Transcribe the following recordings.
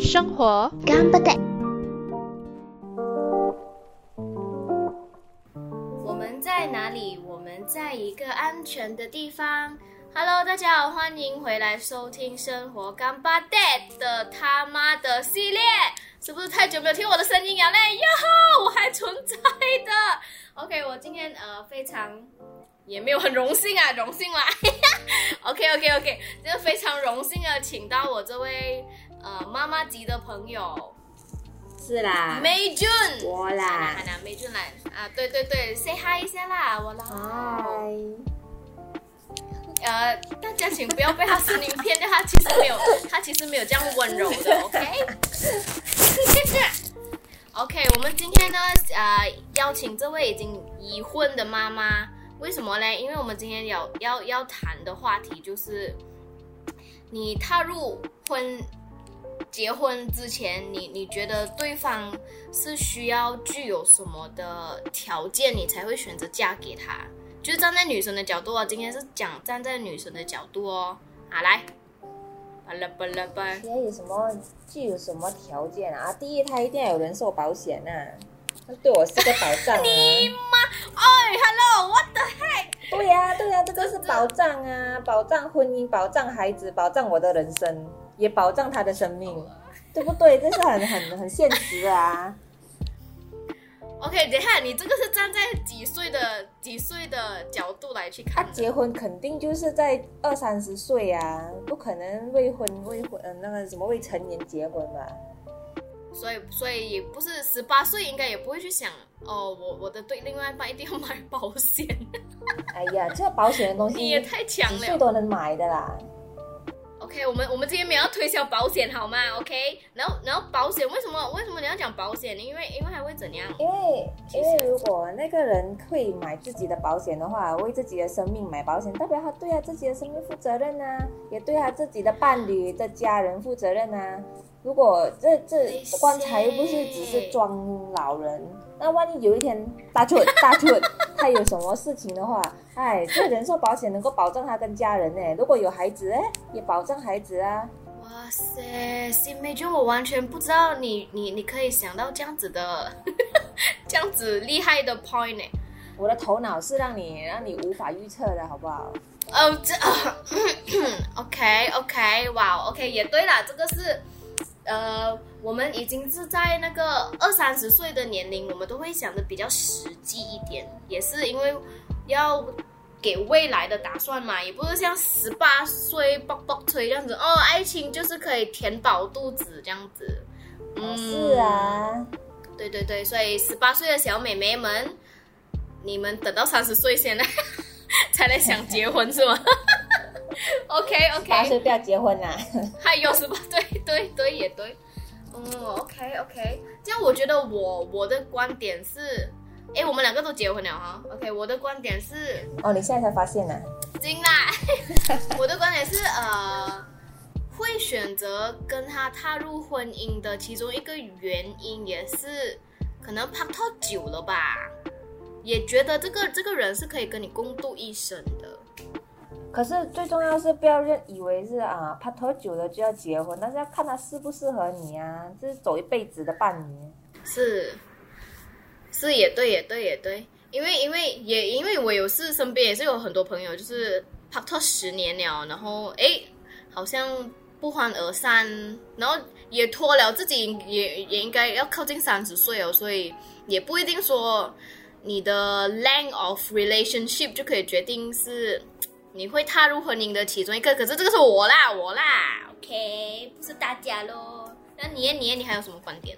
生活干巴爹。我们在哪里？我们在一个安全的地方。Hello，大家好，欢迎回来收听《生活干巴爹》的他妈的系列。是不是太久没有听我的声音了嘞？哟吼，我还存在的。OK，我今天呃非常也没有很荣幸啊，荣幸啦。OK OK OK，真的非常荣幸的请到我这位呃妈妈级的朋友。是啦，美俊，我啦，好啦，美俊来啊，对对对，say hi 一下啦，我啦，嗨。呃，大家请不要被他声音骗掉，他其实没有，他其实没有这样温柔的，OK？OK，我们今天呢，呃，邀请这位已经已婚的妈妈，为什么呢？因为我们今天要要要谈的话题就是，你踏入婚结婚之前，你你觉得对方是需要具有什么的条件，你才会选择嫁给他？就是站在女生的角度啊，今天是讲站在女生的角度哦。好，来，巴拉巴拉巴。现在有什么具有什么条件啊？第一，他一定要有人寿保险呐，那对我是个保障啊。你妈，哎，Hello，What the heck？对呀，对呀，这个是保障啊，保障婚姻，保障孩子，保障我的人生，也保障他的生命，对不对？这是很很很现实的啊。OK，等下，你这个是站在几岁的几岁的角度来去看？他结婚肯定就是在二三十岁啊，不可能未婚未婚呃那个什么未成年结婚吧？所以所以也不是十八岁，应该也不会去想哦，我我的对另外一半一定要买保险。哎呀，这保险的东西你也太强了，几岁都能买的啦。OK，我们我们今天没有推销保险好吗？OK，然后然后保险为什么为什么你要讲保险呢？因为因为还会怎样？因为因为如果那个人会买自己的保险的话，为自己的生命买保险，代表他对他自己的生命负责任呐，也对他自己的伴侣的家人负责任呐。如果这这棺材又不是只是装老人，那万一有一天大出大出 他有什么事情的话，哎，这人寿保险能够保障他跟家人呢。如果有孩子哎，也保障孩子啊。哇塞，新美君，我完全不知道你你你可以想到这样子的 这样子厉害的 point 呢。我的头脑是让你让你无法预测的好不好？哦，这 OK OK，哇，OK 也对了，这个是。呃，我们已经是在那个二三十岁的年龄，我们都会想的比较实际一点，也是因为要给未来的打算嘛，也不是像十八岁啵啵吹这样子哦，爱情就是可以填饱肚子这样子。嗯，是啊，对对对，所以十八岁的小美眉们，你们等到三十岁先来 才来想结婚是吗？OK OK，八岁不要结婚呐，还有什么？对对对，也对。嗯，OK OK，这样我觉得我我的观点是，哎，我们两个都结婚了哈。OK，我的观点是，哦，你现在才发现呢？惊啦，我的观点是，呃，会选择跟他踏入婚姻的其中一个原因，也是可能拍拖久了吧，也觉得这个这个人是可以跟你共度一生的。可是最重要是不要认以为是啊，拍拖久了就要结婚，但是要看他适不适合你啊，这是走一辈子的伴侣。是，是也对也对也对，因为因为也因为我有是身边也是有很多朋友，就是拍拖十年了，然后哎，好像不欢而散，然后也拖了自己也也应该要靠近三十岁哦，所以也不一定说你的 length of relationship 就可以决定是。你会踏入婚姻的其中一个，可是这个是我啦，我啦，OK，不是大家喽。那你你你还有什么观点？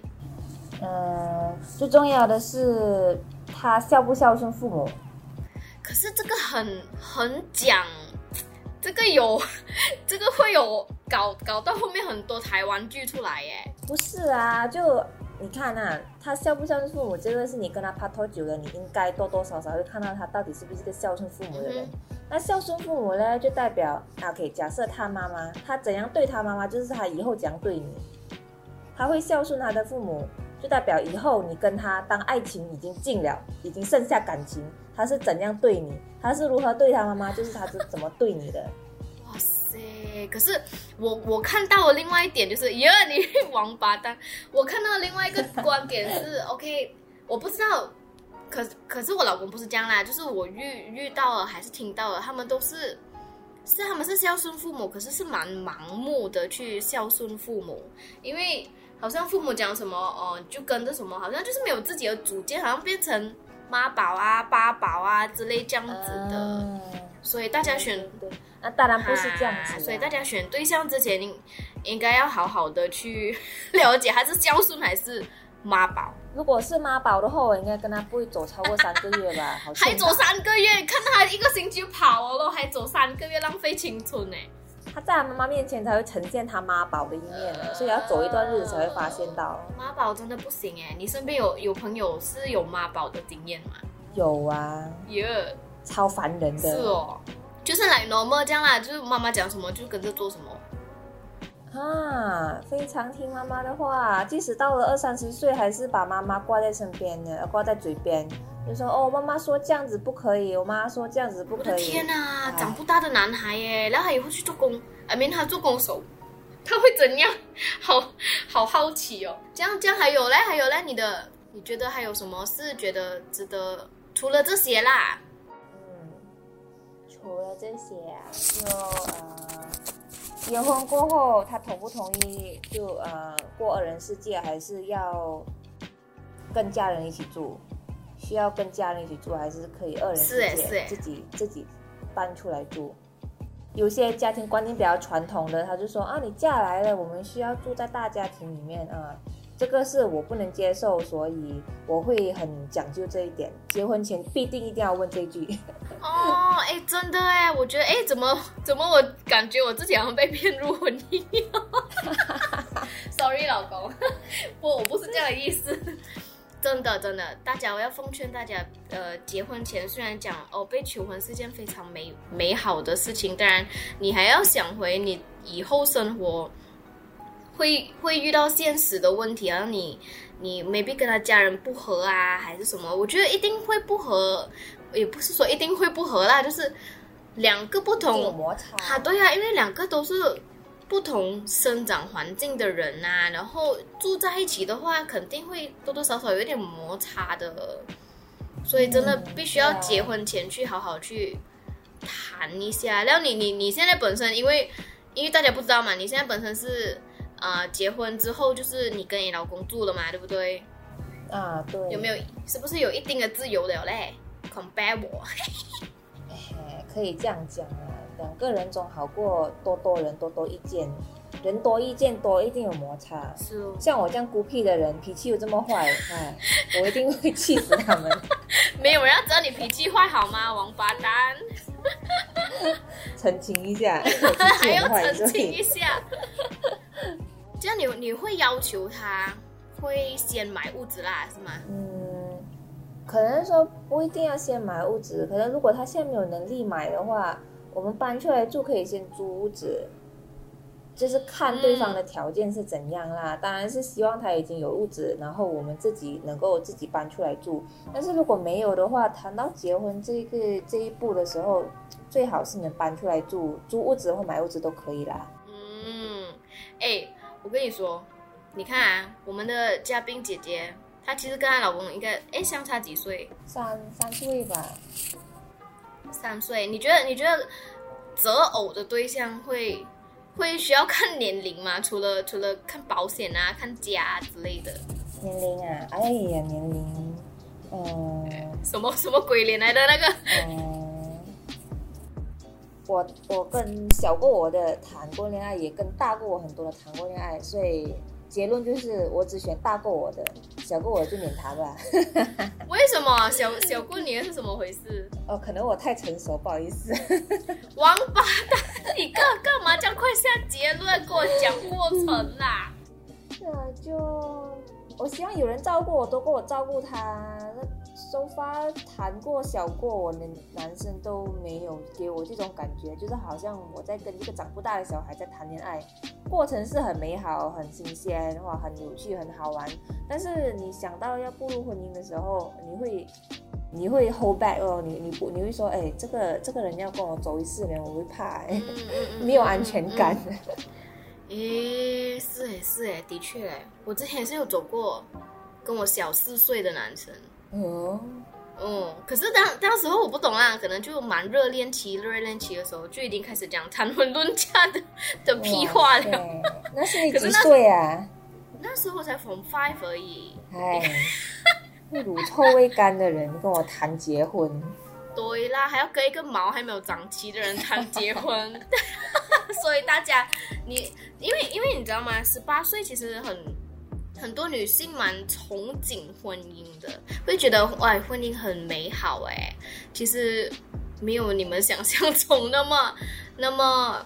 嗯，最重要的是他孝不孝顺父母。可是这个很很讲，这个有，这个会有搞搞到后面很多台湾剧出来耶。不是啊，就。你看呐，他孝不孝顺父母，这个是你跟他拍拖久了，你应该多多少少会看到他到底是不是个孝顺父母的人。那孝顺父母呢，就代表，OK，假设他妈妈，他怎样对他妈妈，就是他以后怎样对你。他会孝顺他的父母，就代表以后你跟他当爱情已经尽了，已经剩下感情，他是怎样对你，他是如何对他妈妈，就是他是怎么对你的。哇塞！可是我我看到了另外一点，就是耶，你王八蛋！我看到另外一个观点是，OK，我不知道，可可是我老公不是这样啦，就是我遇遇到了还是听到了，他们都是是他们是孝顺父母，可是是蛮盲目的去孝顺父母，因为好像父母讲什么哦，就跟着什么，好像就是没有自己的主见，好像变成妈宝啊、八宝啊之类这样子的，嗯所以大家选对，那当然不是这样子、啊所以大家选对象之前，应应该要好好的去了解他是孝顺还是妈宝。如果是妈宝的话，我应该跟他不会走超过三个月吧？好还走三个月，看到他一个星期就跑了咯，还走三个月，浪费青春呢。他在他妈妈面前才会呈现他妈宝的一面呢，所以要走一段日子才会发现到。妈宝真的不行哎，你身边有有朋友是有妈宝的经验吗？有啊，耶、超烦人的。是哦，就是来 normal 这样啦，就是妈妈讲什么就跟着做什么。啊，非常听妈妈的话，即使到了二三十岁，还是把妈妈挂在身边呢，挂在嘴边，就说哦，妈妈说这样子不可以，我妈说这样子不我的可以。天呐，哎长不大的男孩耶，然后他以后去做工，I mean 他做工手，他会怎样？好好好奇哦。这样这样还有嘞，还有嘞，你的你觉得还有什么是觉得值得？除了这些啦，嗯，除了这些啊，就呃，结婚过后他同不同意就呃过二人世界，还是要跟家人一起住？需要跟家人一起住，还是可以二人世界自己自己搬出来住？有些家庭观念比较传统的，他就说啊，你嫁来了，我们需要住在大家庭里面啊。这个是我不能接受，所以我会很讲究这一点。结婚前必定一定要问这句。哦，哎，真的哎，我觉得哎，怎么怎么我感觉我自己好像被骗入婚姻？Sorry，老公，不，我不是这样的意思。真的，真的，大家我要奉劝大家，呃，结婚前虽然讲哦，被求婚是件非常美美好的事情，当然你还要想回你以后生活会会遇到现实的问题，然后你你 maybe 跟他家人不和啊，还是什么？我觉得一定会不和，也不是说一定会不和啦，就是两个不同摩擦。啊，对啊，因为两个都是不同生长环境的人呐、然后住在一起的话，肯定会多多少少有一点摩擦的，所以真的嗯必须要结婚前去好好去谈一下。然后你你你现在本身因为因为大家不知道嘛，你现在本身是呃结婚之后就是你跟你老公住了嘛，对不对？啊，对。有没有是不是有一定的自由了嘞？compare 我，哎，可以这样讲啊，两个人总好过多多人多多意见，人多意见多一定有摩擦。是哦。像我这样孤僻的人，脾气又这么坏，哎，我一定会气死他们。没有人要知道你脾气坏好吗，王八蛋！澄清一下，还要澄清一下。这样你你会要求他会先买屋子啦，是吗？嗯，可能说不一定要先买屋子，可能如果他现在没有能力买的话，我们搬出来住可以先租屋子。就是看对方的条件是怎样啦，当然是希望他已经有屋子，然后我们自己能够自己搬出来住。但是如果没有的话，谈到结婚这个这一步的时候，最好是能搬出来住，租屋子或买屋子都可以啦。嗯，哎，我跟你说，你看啊，我们的嘉宾姐姐，她其实跟她老公应该哎相差几岁？三三岁吧，三岁。你觉得你觉得择偶的对象会会需要 看年龄吗？除了除了看保险啊、看家啊之类的，年龄啊，哎呀，年龄，嗯什么 什么鬼脸来的那个？嗯，我我跟小过我的谈过恋爱，也跟大过我很多的谈过恋爱，所以结论就是我只选大过我的，小过我就免谈吧。为什么小小过年是怎么回事？哦，可能我太成熟，不好意思。王八蛋，你干干嘛这样快下结论，给我讲过程啦？这就我希望有人照顾我，多过我照顾他。那收发谈过小过我的男生都没有给我这种感觉，就是好像我在跟一个长不大的小孩在谈恋爱，过程是很美好、很新鲜，哇，很有趣、很好玩。但是你想到要步入婚姻的时候，你会你会 hold back 哦，你你不你会说，哎，这个这个人要跟我走一次呢，我会怕，哎，没有安全感。诶，是诶是诶，的确诶，我之前也是有走过跟我小四岁的男生。哦，嗯，可是当当时候我不懂啊，可能就蛮热恋期，热恋期的时候就已经开始讲谈婚论嫁的的屁话了。那是你几岁啊？那时候才 from five 而已。哎，乳臭未干的人跟我谈结婚。对啦，还要跟一个毛还没有长齐的人谈结婚。所以大家，你因为因为你知道吗？十八岁其实很。很多女性蛮憧憬婚姻的，会觉得哇，婚姻很美好哎。其实没有你们想象中那么那么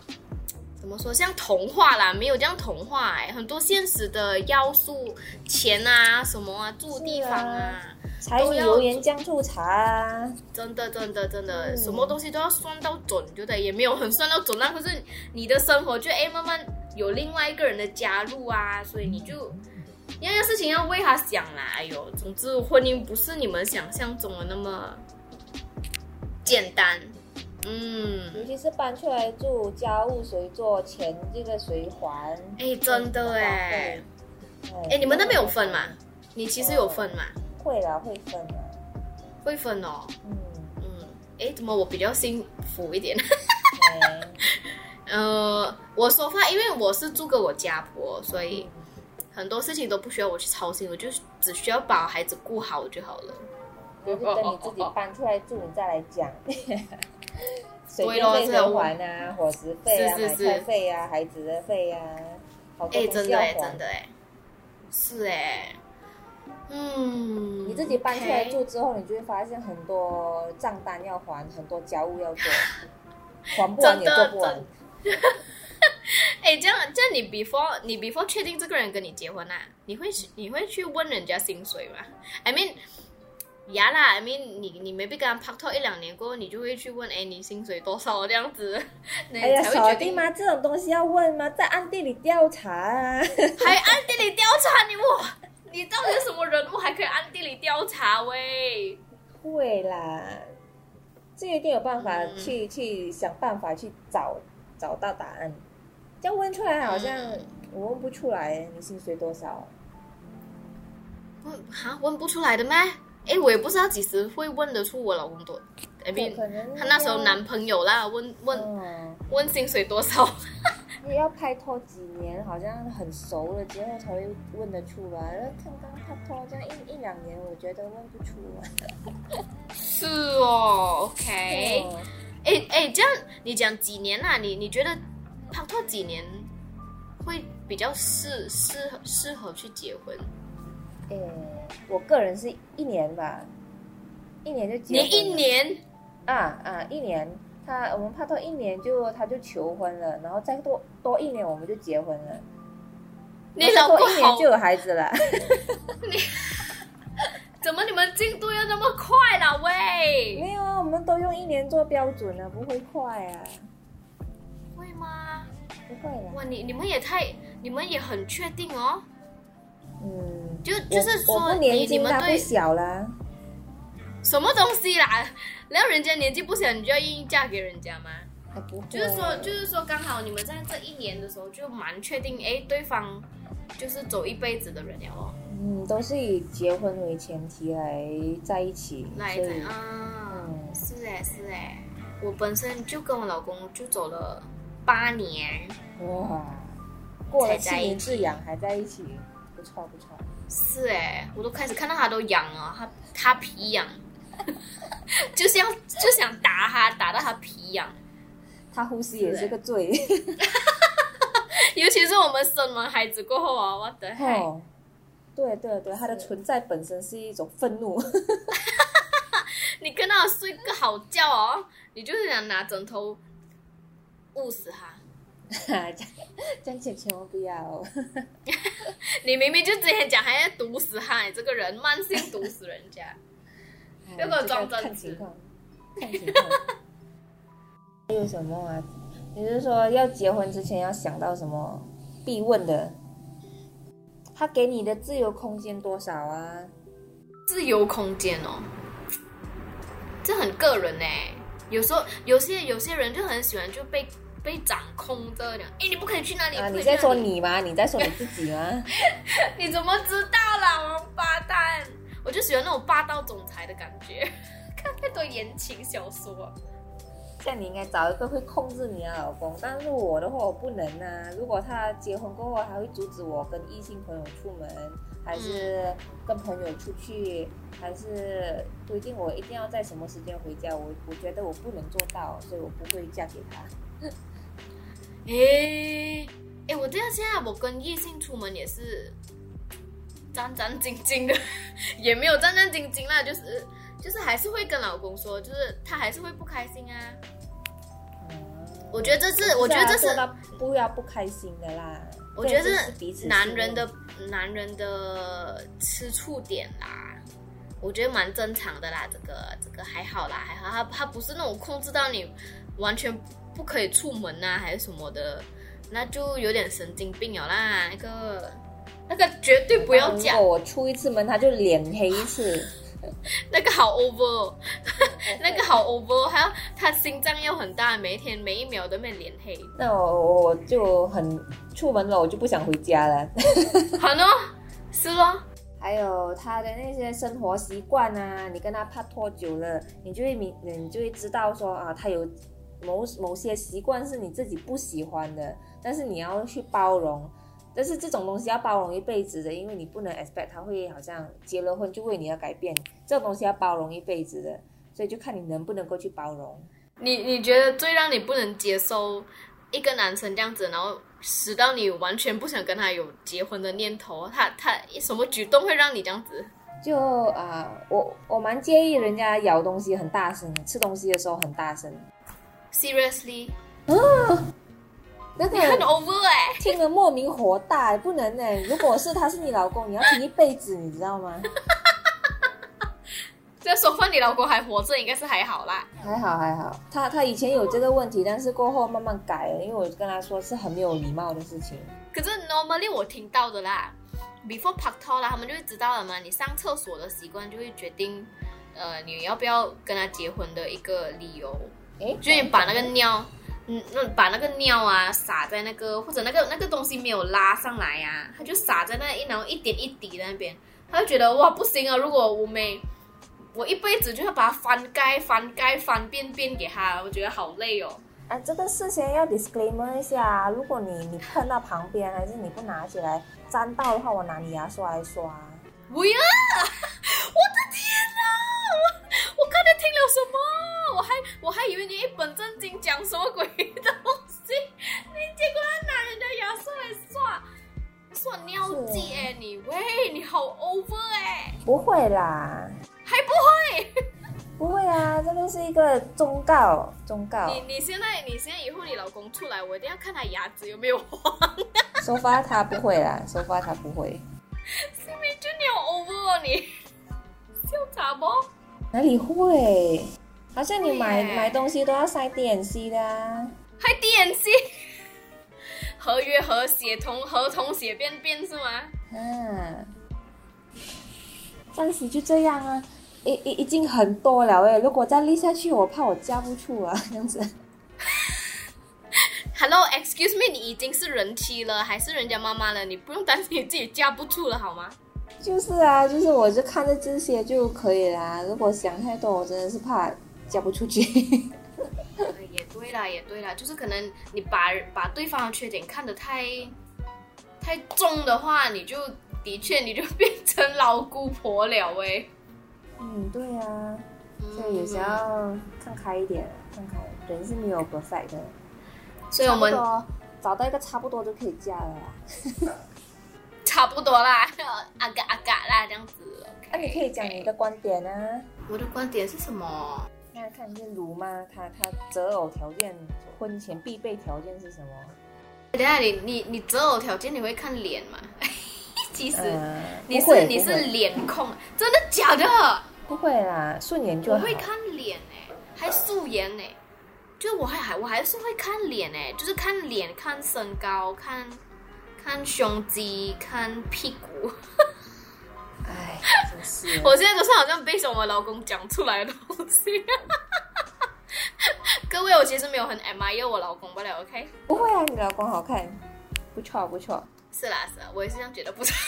怎么说，像童话啦，没有这样童话哎。很多现实的要素，钱啊，什么啊，住地方啊，柴米油盐酱醋茶啊，真的真的真的，什么东西都要算到准，就对，也没有很算到准，那可是你的生活就哎慢慢有另外一个人的加入啊，所以你就。样样事情要为他想啦，哎呦，总之婚姻不是你们想象中的那么简单，嗯，尤其是搬出来住，家务谁做，钱这个谁还？哎，真的哎，哎，你们那边有分吗？你其实有分吗？会啦，会分的，会分哦，嗯嗯，哎，怎么我比较幸福一点？呃，我说话，因为我是住跟我家婆，所以。很多事情都不需要我去操心，我就只需要把孩子顾好就好了。就是等你自己搬出来住，你再来讲。水电费怎还啊？伙食费啊？买菜费啊？孩子的费啊？哎，真的哎，真的哎，是哎。嗯，你自己搬出来住之后，你就会发现很多账单要还，很多家务要做，还不完也做不完。哎，这样这样，你 before 你 before 确定这个人跟你结婚啊？你会你会去问人家薪水吗？I mean，呀啦，I mean，你你没被跟他拍拖一两年过后，你就会去问，哎，你薪水多少这样子？哎呀，小弟吗？这种东西要问吗？在暗地里调查啊？还 暗地里调查你我？你到底是什么人物？还可以暗地里调查喂？会啦，这一定有办法去去想办法去找找到答案。这样问出来好像我问不出来，你薪水多少？问哈问不出来的咩？哎，我也不知道几时会问得出我老公多。哎，可能他那时候男朋友啦，问问问薪水多少？你要拍拖几年，好像很熟了之后才会问得出来。那看刚拍拖这样一一两年，我觉得问不出来。是哦，OK。哎哎，这样你讲几年啦？你你觉得？拍拖几年会比较适适合适合去结婚？呃，我个人是一年吧，一年就结。你一年？啊啊，一年。他我们拍拖一年就他就求婚了，然后再多多一年我们就结婚了。你老公一年就有孩子了。你怎么你们进度又那么快了喂？没有啊，我们都用一年做标准了，不会快啊。会吗？不会了。哇，你你们也太，你们也很确定哦。嗯，就就是说，你你们对小了，什么东西啦？然后人家年纪不小，你就要硬硬嫁给人家吗？不就是说，就是说，刚好你们在这一年的时候就蛮确定，哎，对方就是走一辈子的人了哦。嗯，都是以结婚为前提来在一起。来在啊，是哎是哎，我本身就跟我老公就走了。八年哇，过了七年之痒还在一起，不错不错。是哎，我都开始看到他都痒了，他他皮痒，就是要就想打他，打到他皮痒。他呼吸也是个罪，尤其是我们生完孩子过后啊，我的嘿。对对对，他的存在本身是一种愤怒。你跟他睡个好觉哦，你就是想拿枕头。误死他！这样千千万不要！哦。你明明就之前讲还要毒死他，你这个人慢性毒死人家。要给我装这情况，看情况。还有什么啊？你是说要结婚之前要想到什么必问的？他给你的自由空间多少啊？自由空间哦，这很个人呢。有时候有些有些人就很喜欢就被被掌控着的，哎，你不可以去哪里？啊，你在说你吗？你在说你自己吗？你怎么知道啦，王八蛋！我就喜欢那种霸道总裁的感觉，看太多言情小说。像你应该找一个会控制你的老公，但是我的话我不能啊。如果他结婚过后还会阻止我跟异性朋友出门，还是跟朋友出去，还是规定我一定要在什么时间回家，我我觉得我不能做到，所以我不会嫁给他。诶诶，我这样现在我跟异性出门也是战战兢兢的，也没有战战兢兢啦，就是就是还是会跟老公说，就是他还是会不开心啊。我觉得这是，我觉得这是不要不开心的啦。我觉得这是男人的男人的吃醋点啦，我觉得蛮正常的啦，这个这个还好啦，还好，他他不是那种控制到你完全不可以出门呐、还是什么的，那就有点神经病了啦，那个那个绝对不要任讲如，果我出一次门，他就脸黑一次。那个好 over，哦 那个好 over，哦还要他心脏又很大，每一天每一秒都被脸黑，那我我就很出门了，我就不想回家了。好呢，是咯，还有他的那些生活习惯啊，你跟他拍拖久了，你就会明，你就会知道说啊，他有某某些习惯是你自己不喜欢的，但是你要去包容。但是这种东西要包容一辈子的，因为你不能 expect 他会好像结了婚就为你而改变，这种东西要包容一辈子的，所以就看你能不能够去包容。你你觉得最让你不能接受一个男生这样子，然后使到你完全不想跟他有结婚的念头，他他什么举动会让你这样子？就啊、我我蛮介意人家咬东西很大声，吃东西的时候很大声，Seriously，那个你很 over 哎、听了莫名火大，不能呢。如果是他是你老公，你要听一辈子，你知道吗？这说话你老公还活着，应该是还好啦。还好还好，他他以前有这个问题，但是过后慢慢改了，因为我跟他说是很没有礼貌的事情。可是 normally 我听到的啦，before 拍拖啦，他们就会知道了嘛。你上厕所的习惯就会决定，呃，你要不要跟他结婚的一个理由。诶，就是你把那个尿，嗯，那把那个尿啊撒在那个或者那个那个东西没有拉上来呀、啊，它就撒在那一然后一点一滴在那边，他就觉得哇不行啊！如果我没我一辈子就要把它翻盖翻盖翻遍遍给他，我觉得好累哦。啊，这个事先要 disclaimer 一下，如果你你碰到旁边，还是你不拿起来沾到的话，我拿你牙刷来刷。不要！我的天哪！我我刚才听了什么？我还我还以为你一本正经讲什么鬼东西，你结果要拿人家牙刷来刷，刷尿剂哎、你喂，你好 over 哎、不会啦，还不会？不会啊，这个是一个忠告，忠告。你你现在你现在以后你老公出来，我一定要看他牙齿有没有黄。收发他不会啦，收发他不会。是不是就你好 over 哦你？笑啥不？哪里会？好像你买买东西都要塞 DNC 的啊。还 DNC？合约和写同合同写便便是吗？嗯，暂时就这样啊，已已已经很多了诶，如果再立下去，我怕我架不住啊，这样子。Hello，excuse me，你已经是人妻了，还是人家妈妈了？你不用担心你自己架不住了好吗？就是啊，就是我就看着这些就可以啦。如果想太多，我真的是怕嫁不出去。呃 也对啦，也对啦，就是可能你把把对方的缺点看得太太重的话，你就的确你就变成老姑婆了喂。嗯，对啊，嗯所以有时候看开一点，看开，人是没有 perfect 的。所以我们找到一个差不多就可以嫁了啦。差不多啦，阿嘎阿嘎啦这样子。那、你可以讲你的观点啊。我的观点是什么？那看见卢吗？他他择偶条件，婚前必备条件是什么？等下你你你择偶条件你会看脸吗？其实、呃，你是你是脸控，真的假的？不会啦，顺眼就好。我会看脸哎，还素颜呢，就我还还我还是会看脸哎，就是看脸、看身高、看看胸肌、看屁股。哎，真是。我现在都是好像被我老公讲出来的东西。各位，我其实没有很 admire 我老公不了，OK？不会啊，你老公好看，不错不错。是啦是啦，我也是这样觉得不错。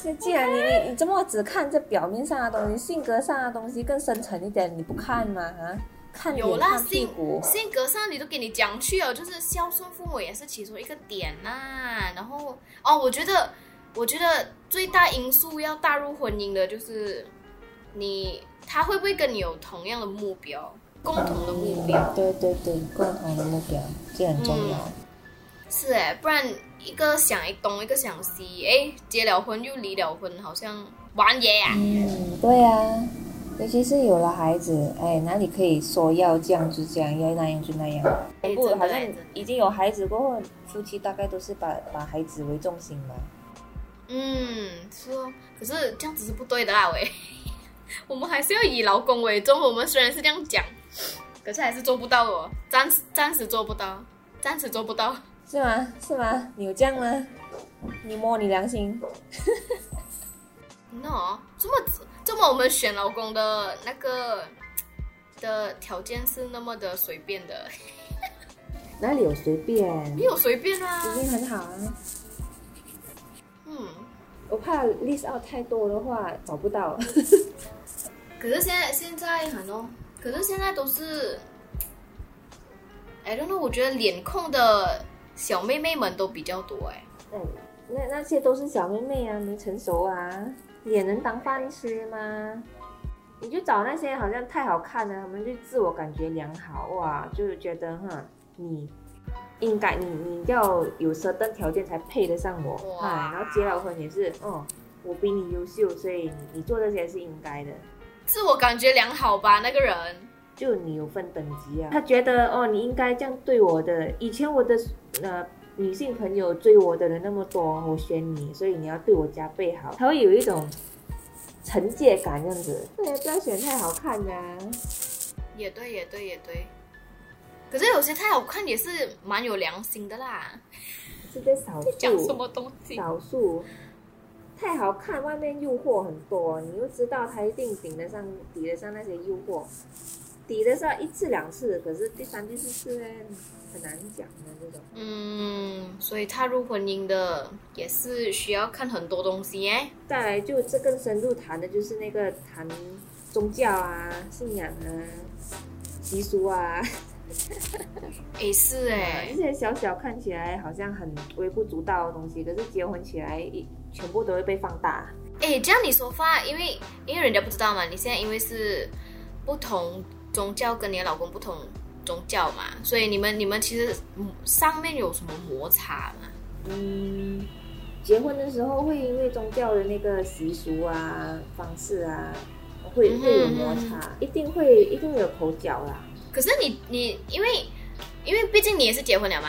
是，既然你你你这么只看这表面上的东西，性格上的东西更深层一点，你不看吗？啊？看有啦，看屁股，性格上你都给你讲去了，就是孝顺父母也是其中一个点呐。然后哦，我觉得我觉得最大因素要踏入婚姻的就是你。他会不会跟你有同样的目标，共同的目标？对对对，共同的目标，这很重要。是哎，不然一个想东，一个想西，哎，结了婚又离了婚，好像玩爷呀。嗯，对呀，尤其是有了孩子，哎，哪里可以说要这样就这样，要那样就那样？不，好像已经有孩子过后，夫妻大概都是把把孩子为重心嘛。嗯，是哦，可是这样子是不对的啦，喂。我们还是要以老公为重。我们虽然是这样讲，可是还是做不到哦，暂时暂时做不到，暂时做不到，是吗？是吗？你有这样吗？你摸你良心。那这么这么，我们选老公的那个的条件是那么的随便的？哪里有随便？没有随便啊，已经很好啊。嗯，我怕 list out 太多的话找不到。可是现在现在很多，可是现在都是，I don't know，我觉得脸控的小妹妹们都比较多哎。嗯，那那些都是小妹妹啊，没成熟啊，也能当饭吃吗？你就找那些好像太好看了，他们就自我感觉良好哇，就是觉得哈，你应该你你要有设登条件才配得上我，哎，然后结了婚也是，哦，我比你优秀，所以你做这些是应该的。自我感觉良好吧，那个人就你有分等级啊。他觉得哦，你应该这样对我的。以前我的呃女性朋友追我的人那么多，我选你，所以你要对我加倍好。他会有一种惩戒感，这样子。对，不要选太好看的。也对，也对，也对。可是有些太好看也是蛮有良心的啦。是在少数。讲什么东西？少数。太好看，外面诱惑很多，你又知道他一定顶得上、抵得上那些诱惑，抵得上一次两次，可是第三、第四次呢，很难讲的这种。嗯，所以踏入婚姻的也是需要看很多东西耶。再来就这更深入谈的就是那个谈宗教啊、信仰啊、习俗啊。也是哎，这些小小看起来好像很微不足道的东西，可是结婚起来一。全部都会被放大。哎，这样你说话，因为因为人家不知道嘛，你现在因为是不同宗教，跟你的老公不同宗教嘛，所以你们你们其实上面有什么摩擦吗？嗯，结婚的时候会因为宗教的那个习俗啊、方式啊，会会有摩擦，一定会一定会有口角啦。可是你你因为因为毕竟你也是结婚了嘛，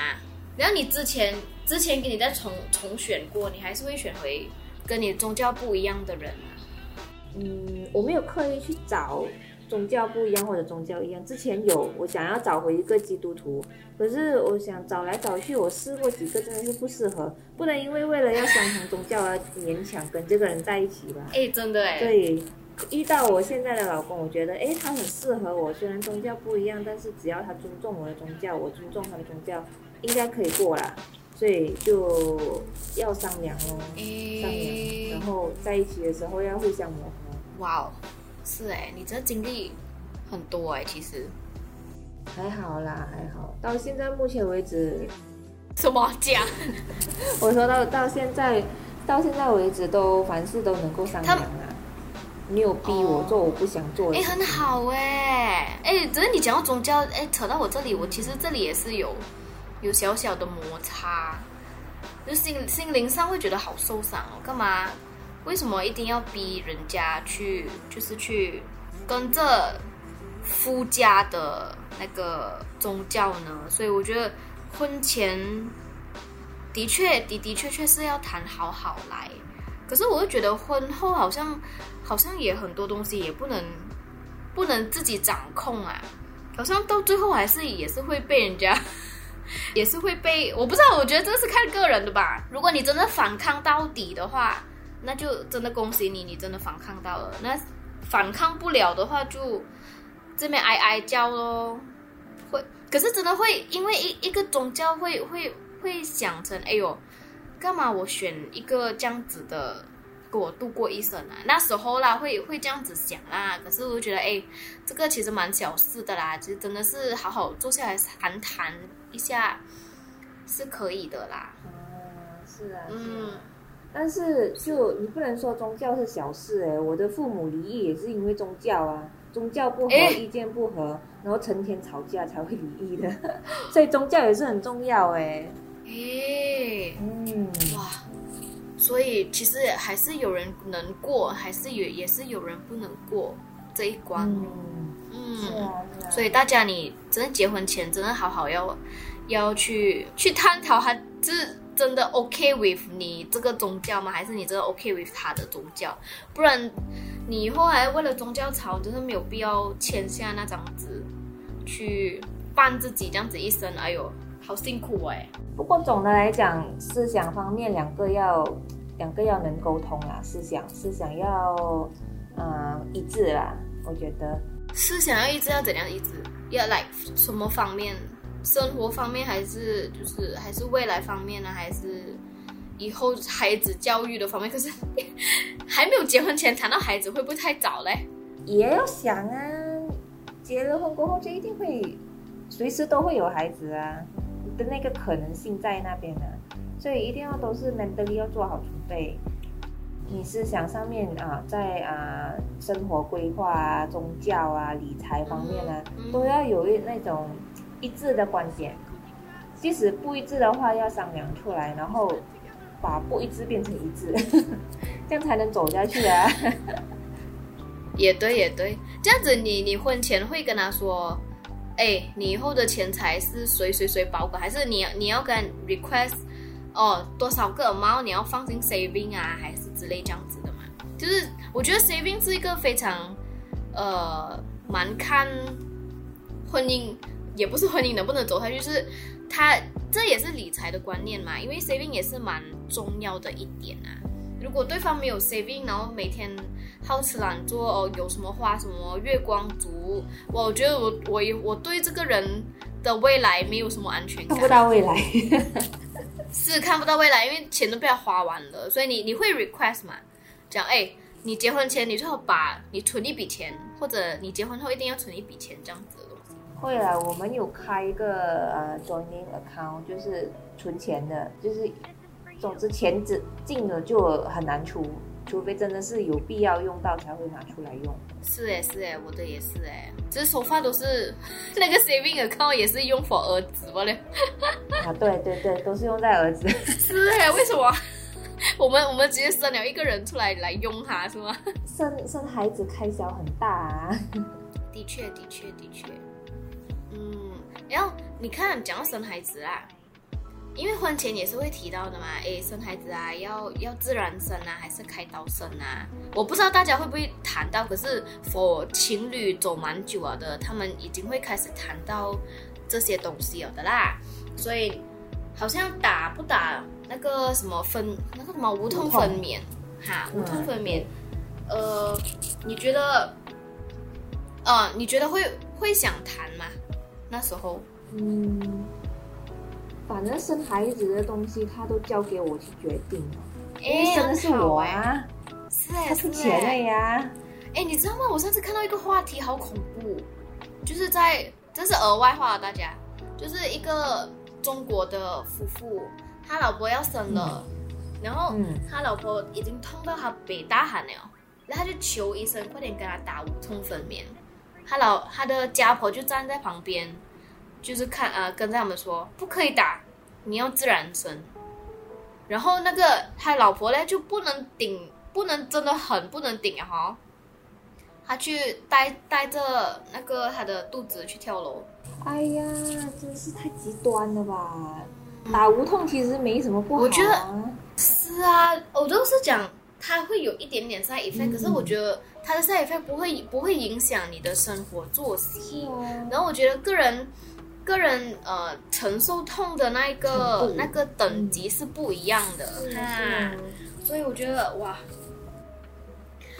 然后你之前。之前给你再重重选过，你还是会选回跟你宗教不一样的人啊？嗯，我没有刻意去找宗教不一样或者宗教一样。之前有我想要找回一个基督徒，可是我想找来找去，我试过几个真的是不适合，不能因为为了要相同宗教而勉强跟这个人在一起吧？哎，真的哎。对，遇到我现在的老公，我觉得哎，他很适合我。虽然宗教不一样，但是只要他尊重我的宗教，我尊重他的宗教，应该可以过啦。所以就要商量哦，商量，然后在一起的时候要互相磨合。哇哦，是哎，你这经历很多哎，其实还好啦，还好。到现在目前为止，什么讲？我说到到现在，到现在为止都凡事都能够商量啊，没有逼我做我不想做的。哎，很好哎，哎，只是你讲到宗教，哎，扯到我这里，我其实这里也是有。有小小的摩擦，就心心灵上会觉得好受伤哦。干嘛？为什么一定要逼人家去，就是去跟着夫家的那个宗教呢？所以我觉得婚前的确的的确确是要谈好好来，可是我又觉得婚后好像好像也很多东西也不能不能自己掌控啊，好像到最后还是也是会被人家，也是会被我不知道，我觉得这是看个人的吧。如果你真的反抗到底的话，那就真的恭喜你，你真的反抗到了。那反抗不了的话，就这边哀哀叫咯。会，可是真的会因为一一个宗教会会会想成，哎呦，干嘛我选一个这样子的，给我度过一生啊？那时候啦，会会这样子想啦。可是我觉得，哎，这个其实蛮小事的啦，其实真的是好好坐下来谈谈一下是可以的啦。嗯，是啊，嗯。但是就你不能说宗教是小事哎，我的父母离异也是因为宗教啊，宗教不合，意见不合，然后成天吵架才会离异的，所以宗教也是很重要哎。诶，嗯，哇，所以其实还是有人能过，还是也也是有人不能过这一关。嗯，是啊，啊。所以大家你真的结婚前真的好好要要去去探讨，他是。真的 OK with 你这个宗教吗？还是你真的 OK with 他的宗教？不然你以后还为了宗教吵，真的没有必要签下那张纸去办自己这样子一生。哎呦，好辛苦哎！不过总的来讲，思想方面两个要两个要能沟通啦，思想思想要嗯一致啦。我觉得思想要一致，要怎样一致？要来什么方面？生活方面还是就是还是未来方面呢？还是以后孩子教育的方面？可是 还没有结婚前谈到孩子，会不会太早嘞？也要想啊，结了婚过后就一定会随时都会有孩子啊，的那个可能性在那边呢，所以一定要都是 mentally 要做好准备。你思想上面啊，在啊生活规划啊、宗教啊、理财方面呢，都要有一那种。一致的观点，即使不一致的话，要商量出来，然后把不一致变成一致，这样才能走下去啊。也对，也对，这样子你你婚前会跟他说，哎，你以后的钱财是谁谁谁保管，还是你你要跟 request 哦多少个猫你要放进 saving 啊，还是之类这样子的嘛？就是我觉得 saving 是一个非常呃蛮看婚姻。也不是婚姻能不能走下去，就是他这也是理财的观念嘛，因为 saving 也是蛮重要的一点啊。如果对方没有 saving，然后每天好吃懒做哦，有什么花什么月光族，我觉得我我我对这个人的未来没有什么安全感，看不到未来，是看不到未来，因为钱都被他花完了。所以你你会 request 嘛？讲哎，你结婚前你最好把你存一笔钱，或者你结婚后一定要存一笔钱这样子。会啊，我们有开一个呃 joining account，就是存钱的，就是总之钱只进了就很难出，除非真的是有必要用到才会拿出来用。是哎是哎，我的也是哎，只是说话都是 那个 saving account 也是用 for 儿子不嘞？啊对对对，都是用在儿子。是哎，为什么？我们我们直接生了一个人出来来用它是吗？生生孩子开销很大啊。的确的确的确。嗯然后你看，讲到生孩子啊，因为婚前也是会提到的嘛，诶，生孩子啊，要要自然生啊，还是开刀生啊？我不知道大家会不会谈到，可是 for 情侣走蛮久了的，他们已经会开始谈到这些东西了的啦。所以好像打不打那个什么分那个什么无痛分娩，哈，无痛分娩，呃，你觉得，呃，你觉得会会想谈吗？那时候，嗯，反正生孩子的东西，他都交给我去决定了。哎，生的是我呀，是哎，他出钱了呀。哎，你知道吗？我上次看到一个话题，好恐怖，就是在这是额外话，大家，就是一个中国的夫妇，他老婆要生了，然后他老婆已经痛到他北大喊了，然后他就求医生快点给他打无痛分娩。他老他的家婆就站在旁边，就是看啊，跟他们说不可以打，你要自然生。然后那个他老婆呢就不能顶，不能真的很不能顶啊哈。他去带带着那个他的肚子去跳楼。哎呀，真是太极端了吧！打无痛其实没什么不好。我觉得是啊，我都是讲它会有一点点 side effect，、可是我觉得它的 side effect 不会不会影响你的生活作息。然后我觉得个人个人呃承受痛的那一个那个等级是不一样的。是所以我觉得哇，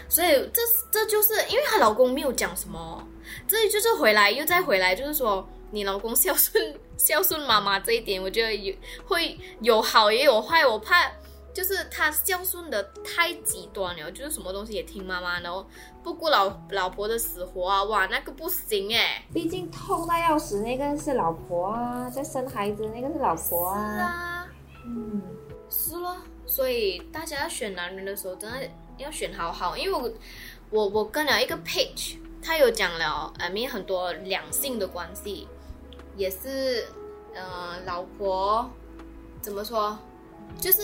所以这这就是因为她老公没有讲什么，这就是回来又再回来，就是说你老公孝顺孝顺妈妈这一点，我觉得有会有好也有坏，我怕。就是他孝顺的太极端了，就是什么东西也听妈妈，然后不顾老老婆的死活啊，哇，那个不行哎。毕竟痛到要死那个是老婆啊，在生孩子那个是老婆啊是啊。啊，嗯，是咯，所以大家要选男人的时候，真的要选好好，因为我我我跟了一个 page，他有讲了，呃，面很多两性的关系，也是，呃，老婆怎么说，就是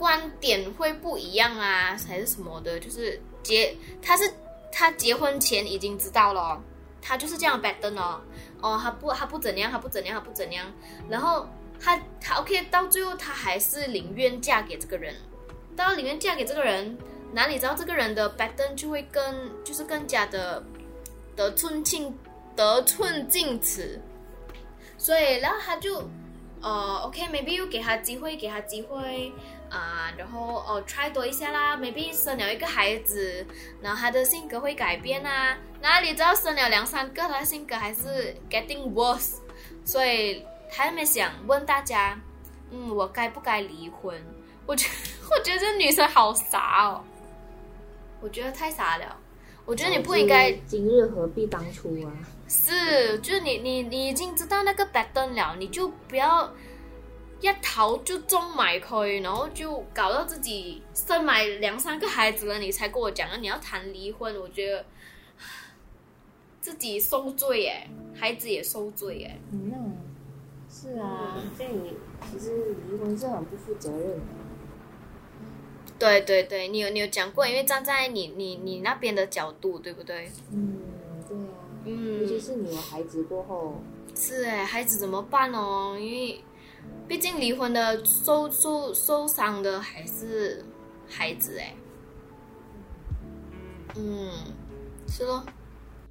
观点会不一样啊，还是什么的，就是结他是他结婚前已经知道了，他就是这样 b a d 哦，哦，他不他不怎样，他不怎样，他不怎样，然后他他 OK，到最后他还是宁愿嫁给这个人，到宁愿嫁给这个人，哪里知道这个人的 b a d e n 就会更就是更加的得寸进得寸进尺，所以然后他就呃 OK，maybe 又给他机会，给他机会啊、然后哦 try 多一下啦，maybe 生了一个孩子，然后他的性格会改变啊，哪里知道生了两三个，他的性格还是 getting worse，所以还没想问大家，嗯，我该不该离婚？我觉 我觉得这女生好傻哦，我觉得太傻了。我觉得你不应该今日何必当初啊？是，就是你你你已经知道那个 pattern 了，你就不要一逃就中埋佢，然后就搞到自己生埋两三个孩子了，你才跟我讲你要谈离婚，我觉得自己受罪耶，孩子也受罪耶。嗯，是啊，所以其实离婚是很不负责任的。对对对，你有你有讲过，因为站在你你你那边的角度，对不对？嗯，对啊，嗯尤其是你有孩子过后，是哎，孩子怎么办哦？因为毕竟离婚的受受受伤的还是孩子哎。嗯，是咯，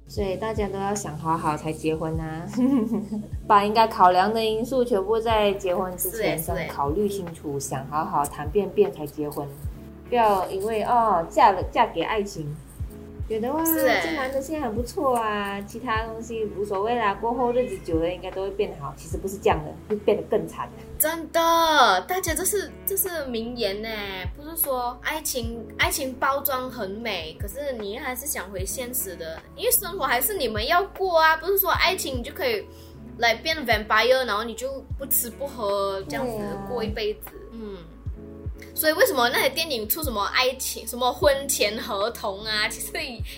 所以大家都要想好好才结婚啊，把应该考量的因素全部在结婚之前先考虑清楚，想好好谈便便才结婚，不要因为哦嫁了嫁给爱情，觉得哇这男的现在很不错啊，其他东西无所谓啦，过后日子久了应该都会变好，其实不是这样的，会变得更惨。真的，大家这是这是名言呢，不是说爱情爱情包装很美，可是你还是想回现实的，因为生活还是你们要过啊，不是说爱情你就可以来变 vampire，然后你就不吃不喝这样子过一辈子，嗯。所以为什么那些电影出什么爱情、什么婚前合同啊，其实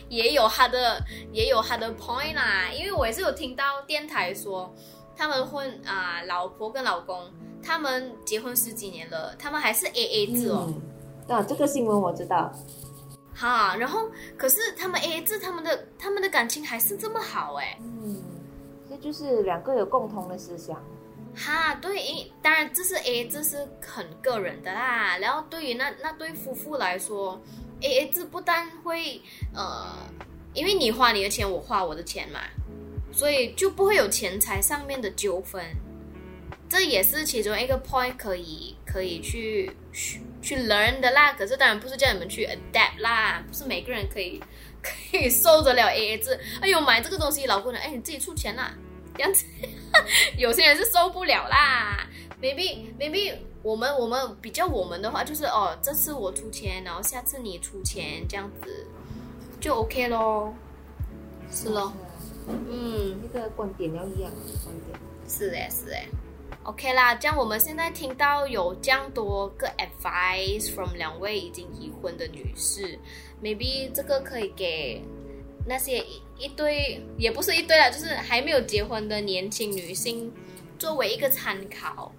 也有他的也有他的 point 啦。因为我也是有听到电台说，他们婚啊、老婆跟老公他们结婚十几年了，他们还是 A A 制哦，嗯，啊，这个新闻我知道，哈。然后可是他们 A A 制，他们的他们的感情还是这么好哎，嗯，这就是两个有共同的思想。哈，对，当然这是 A A 制是很个人的啦。然后对于那那对夫妇来说，A A 制不但会呃，因为你花你的钱，我花我的钱嘛，所以就不会有钱财上面的纠纷。这也是其中一个 point 可以可以去去去 learn 的啦。可是当然不是叫你们去 adapt 啦，不是每个人可以可以受得了 A A 制。哎呦，买这个东西，老公呢，哎，你自己出钱啦，这样子。有些人是受不了啦。maybe maybe 我们我们比较我们的话就是哦，这次我出钱，然后下次你出钱，这样子就 OK 咯。是咯，嗯，那个观点要一样，观点。是诶是诶。OK 啦，这样我们现在听到有这样多个 advice from 两位已经已婚的女士，maybe 这个可以给那些一堆也不是一对啦，就是还没有结婚的年轻女性作为一个参考，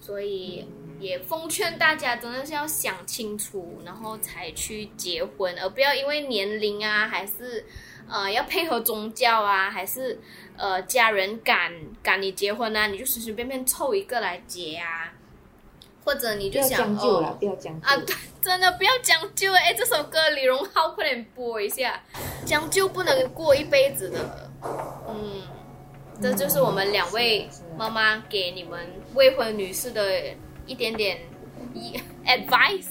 所以也奉劝大家真的是要想清楚，然后才去结婚，而不要因为年龄啊，还是呃要配合宗教啊，还是呃家人赶赶你结婚啊，你就随随便便凑一个来结啊。或者你不要就想将就了，哦不要将就。啊，对，真的不要将就哎，这首歌李荣浩快点播一下，将就不能过一辈子的，嗯，这就是我们两位妈妈给你们未婚女士的一点点一 advice。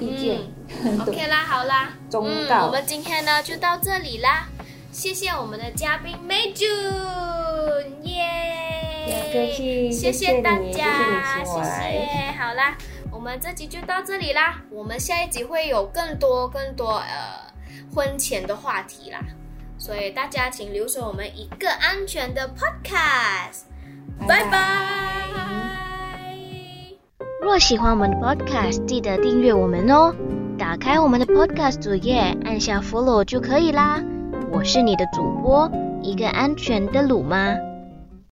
意见。嗯 OK 啦，好啦，忠嗯，我们今天呢就到这里啦，谢谢我们的嘉宾 May June，耶！不客气谢谢谢大你谢谢家，你请我来谢谢好啦，我们这集就到这里啦，我们下一集会有更多更多呃婚前的话题啦，所以大家请留守我们一个安全的 Podcast，拜拜。若喜欢我们的 Podcast，记得订阅我们哦。打开我们的 Podcast 主页，按下 Follow 就可以啦。我是你的主播，一个安全的鲁妈。